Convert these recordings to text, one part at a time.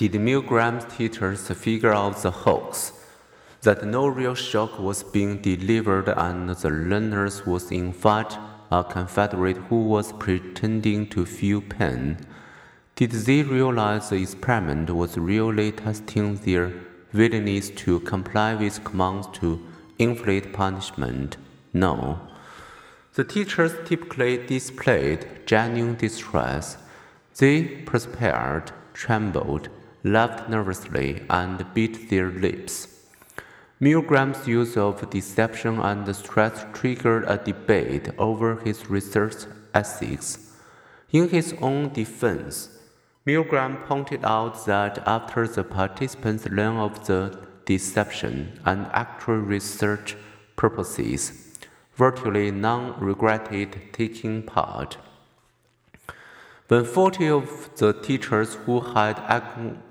did Milgram's teachers figure out the hoax that no real shock was being delivered and the learners was in fact a Confederate who was pretending to feel pain? Did they realize the experiment was really testing their willingness to comply with commands to inflict punishment? No. The teachers typically displayed genuine distress. They perspired, trembled, laughed nervously, and bit their lips. Milgram's use of deception and stress triggered a debate over his research ethics. In his own defense, Milgram pointed out that after the participants learn of the deception and actual research purposes, virtually none regretted taking part. When 40 of the teachers who had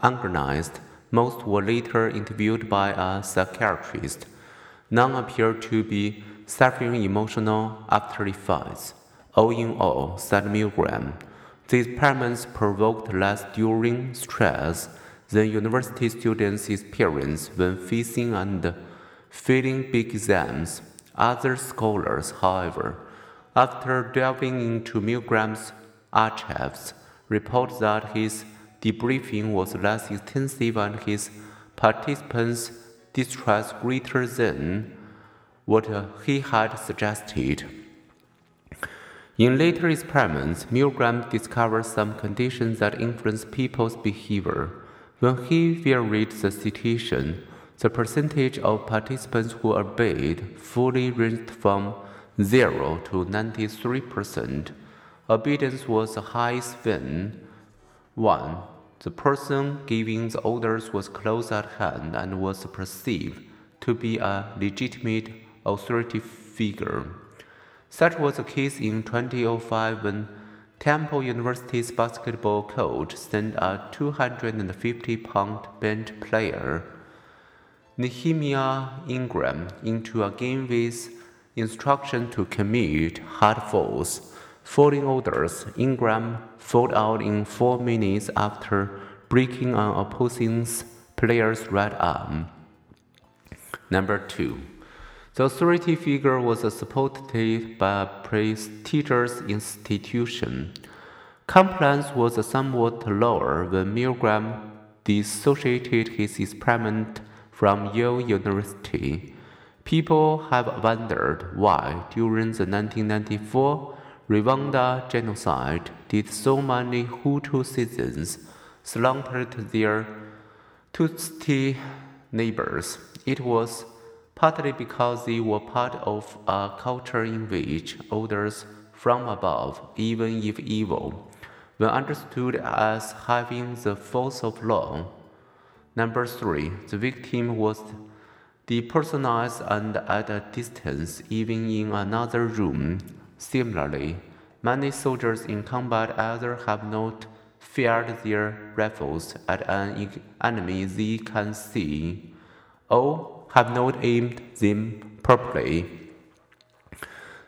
agonized most were later interviewed by a psychiatrist, none appeared to be suffering emotional after effects. All in all, said Milgram, these experiments provoked less during stress than university students experience when facing and failing big exams. Other scholars, however, after delving into Milgram's archives, report that his debriefing was less extensive and his participants' distress greater than what he had suggested. In later experiments, Milgram discovered some conditions that influence people's behavior. When he varied the situation, the percentage of participants who obeyed fully ranged from 0 to 93%. Obedience was highest when 1. The person giving the orders was close at hand and was perceived to be a legitimate authority figure. Such was the case in 2005 when Temple University's basketball coach sent a 250 pound bench player Nehemiah Ingram into a game with instruction to commit hard force. Following orders, Ingram fought out in four minutes after breaking an opposing player's right arm. Number two, the authority figure was supported by a prestigious institution. Compliance was somewhat lower when Milgram dissociated his experiment from Yale University. People have wondered why, during the 1994 Rwanda genocide, did so many Hutu citizens slaughter their Tutsi neighbors. It was partly because they were part of a culture in which orders from above, even if evil, were understood as having the force of law Number three, the victim was depersonalized and at a distance, even in another room. Similarly, many soldiers in combat either have not fired their rifles at an enemy they can see, or have not aimed them properly.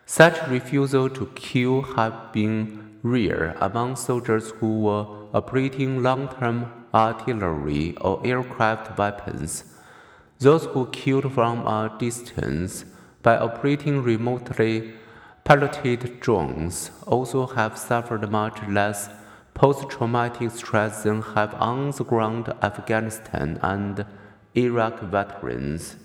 Such refusal to kill have been rare among soldiers who were operating long-term artillery, or aircraft weapons. Those who killed from a distance by operating remotely piloted drones also have suffered much less post traumatic stress than have on the ground Afghanistan and Iraq veterans.